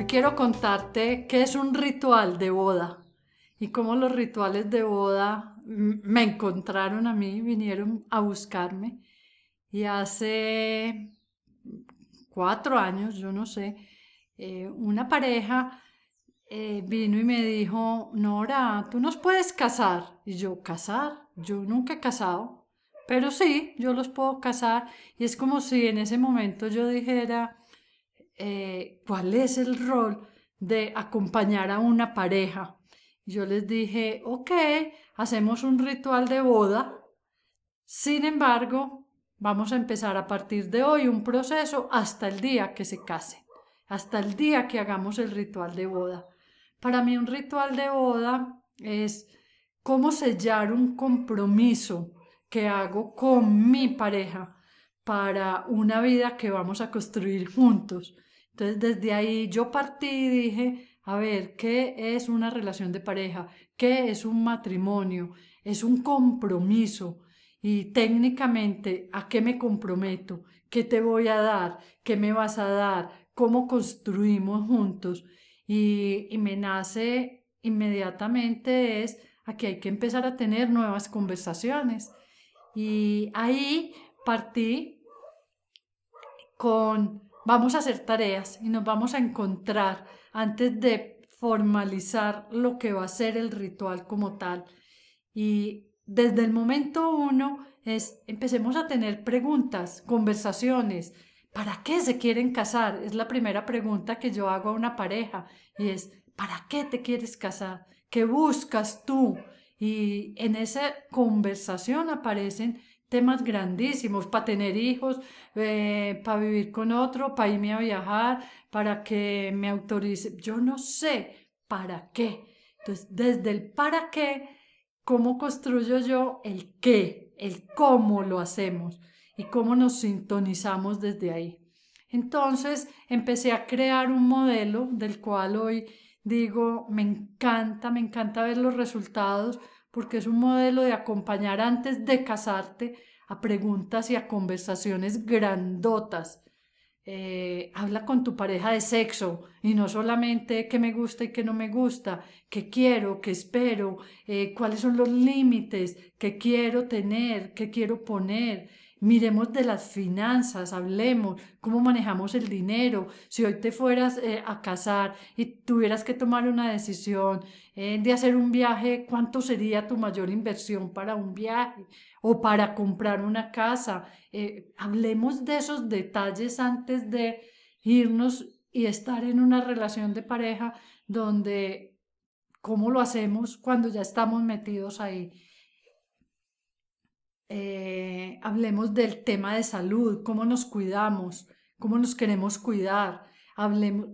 Hoy quiero contarte qué es un ritual de boda y cómo los rituales de boda me encontraron a mí, vinieron a buscarme. Y hace cuatro años, yo no sé, eh, una pareja eh, vino y me dijo, Nora, tú nos puedes casar. Y yo, ¿casar? Yo nunca he casado, pero sí, yo los puedo casar. Y es como si en ese momento yo dijera, eh, ¿cuál es el rol de acompañar a una pareja? yo les dije, ok, hacemos un ritual de boda. Sin embargo, vamos a empezar a partir de hoy un proceso hasta el día que se casen, hasta el día que hagamos el ritual de boda. Para mí un ritual de boda es cómo sellar un compromiso que hago con mi pareja para una vida que vamos a construir juntos. Entonces desde ahí yo partí y dije, a ver, ¿qué es una relación de pareja? ¿Qué es un matrimonio? Es un compromiso. Y técnicamente, ¿a qué me comprometo? ¿Qué te voy a dar? ¿Qué me vas a dar? ¿Cómo construimos juntos? Y, y me nace inmediatamente es a que hay que empezar a tener nuevas conversaciones. Y ahí partí con, vamos a hacer tareas y nos vamos a encontrar antes de formalizar lo que va a ser el ritual como tal. Y desde el momento uno es, empecemos a tener preguntas, conversaciones. ¿Para qué se quieren casar? Es la primera pregunta que yo hago a una pareja y es, ¿para qué te quieres casar? ¿Qué buscas tú? Y en esa conversación aparecen temas grandísimos para tener hijos, eh, para vivir con otro, para irme a viajar, para que me autorice. Yo no sé para qué. Entonces, desde el para qué, ¿cómo construyo yo el qué? El cómo lo hacemos y cómo nos sintonizamos desde ahí. Entonces, empecé a crear un modelo del cual hoy digo, me encanta, me encanta ver los resultados porque es un modelo de acompañar antes de casarte a preguntas y a conversaciones grandotas. Eh, habla con tu pareja de sexo y no solamente qué me gusta y qué no me gusta, qué quiero, qué espero, eh, cuáles son los límites que quiero tener, qué quiero poner, Miremos de las finanzas, hablemos, cómo manejamos el dinero. Si hoy te fueras eh, a casar y tuvieras que tomar una decisión eh, de hacer un viaje, ¿cuánto sería tu mayor inversión para un viaje o para comprar una casa? Eh, hablemos de esos detalles antes de irnos y estar en una relación de pareja donde, ¿cómo lo hacemos cuando ya estamos metidos ahí? Eh, hablemos del tema de salud, cómo nos cuidamos, cómo nos queremos cuidar, hablemos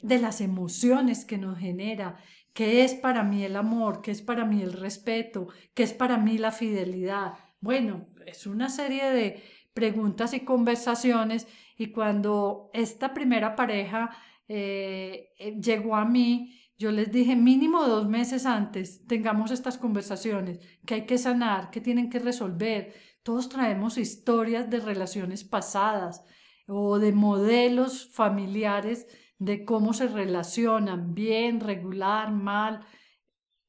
de las emociones que nos genera, qué es para mí el amor, qué es para mí el respeto, qué es para mí la fidelidad. Bueno, es una serie de preguntas y conversaciones y cuando esta primera pareja eh, eh, llegó a mí, yo les dije mínimo dos meses antes, tengamos estas conversaciones, que hay que sanar, que tienen que resolver. Todos traemos historias de relaciones pasadas o de modelos familiares de cómo se relacionan, bien, regular, mal,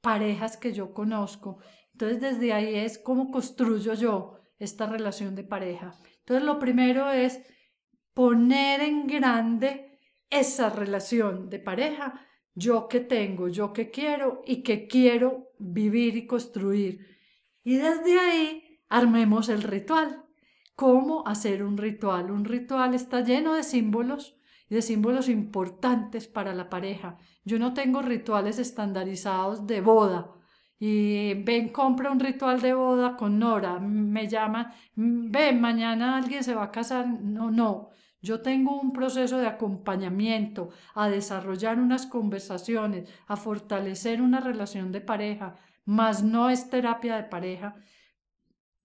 parejas que yo conozco. Entonces desde ahí es cómo construyo yo esta relación de pareja. Entonces lo primero es poner en grande esa relación de pareja yo que tengo, yo que quiero y que quiero vivir y construir. Y desde ahí armemos el ritual. ¿Cómo hacer un ritual? Un ritual está lleno de símbolos y de símbolos importantes para la pareja. Yo no tengo rituales estandarizados de boda. Y ven, compra un ritual de boda con Nora. Me llaman, ven, mañana alguien se va a casar. No, no. Yo tengo un proceso de acompañamiento a desarrollar unas conversaciones, a fortalecer una relación de pareja, más no es terapia de pareja,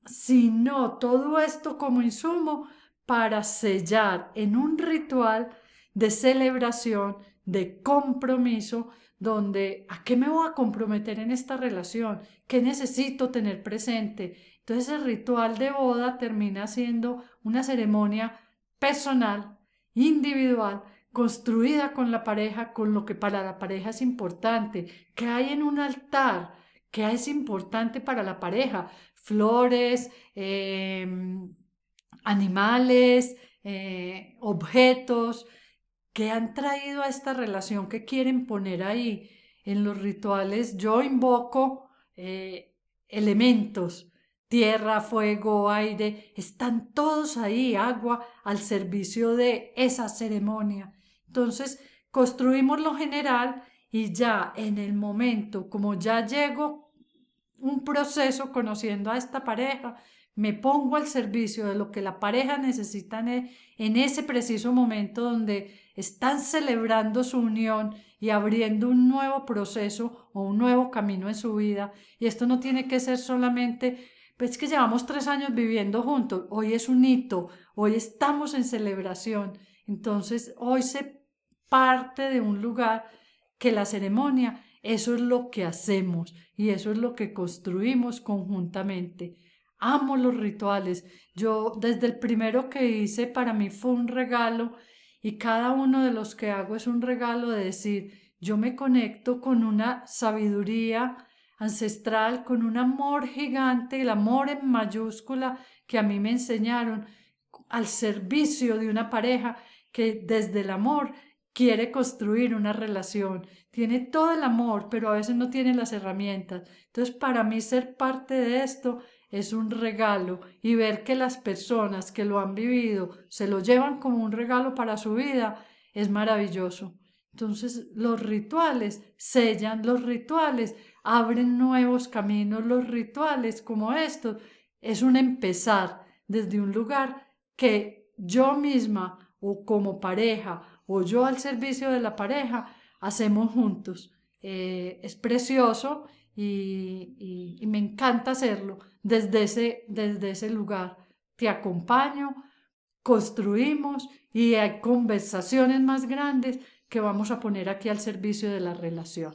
sino todo esto como insumo para sellar en un ritual de celebración, de compromiso, donde ¿a qué me voy a comprometer en esta relación? ¿Qué necesito tener presente? Entonces el ritual de boda termina siendo una ceremonia personal, individual, construida con la pareja, con lo que para la pareja es importante, que hay en un altar, que es importante para la pareja, flores, em, animales, eh, objetos que han traído a esta relación que quieren poner ahí. En los rituales yo invoco eh, elementos, tierra, fuego, aire, están todos ahí, agua, al servicio de esa ceremonia. Entonces, construimos lo general y ya en el momento, como ya llego un proceso conociendo a esta pareja, me pongo al servicio de lo que la pareja necesita en ese preciso momento donde están celebrando su unión y abriendo un nuevo proceso o un nuevo camino en su vida. Y esto no tiene que ser solamente, pues que llevamos tres años viviendo juntos, hoy es un hito, hoy estamos en celebración. Entonces, hoy se parte de un lugar que la ceremonia, eso es lo que hacemos y eso es lo que construimos conjuntamente. Amo los rituales. Yo desde el primero que hice para mí fue un regalo y cada uno de los que hago es un regalo de decir, yo me conecto con una sabiduría ancestral, con un amor gigante, el amor en mayúscula que a mí me enseñaron al servicio de una pareja que desde el amor quiere construir una relación, tiene todo el amor, pero a veces no tiene las herramientas. Entonces, para mí ser parte de esto es un regalo y ver que las personas que lo han vivido se lo llevan como un regalo para su vida es maravilloso. Entonces los rituales sellan, los rituales abren nuevos caminos, los rituales como estos es un empezar desde un lugar que yo misma o como pareja o yo al servicio de la pareja hacemos juntos. Eh, es precioso y, me encanta hacerlo desde ese, desde ese lugar. Te acompaño, construimos y hay conversaciones más grandes que vamos a poner aquí al servicio de la relación.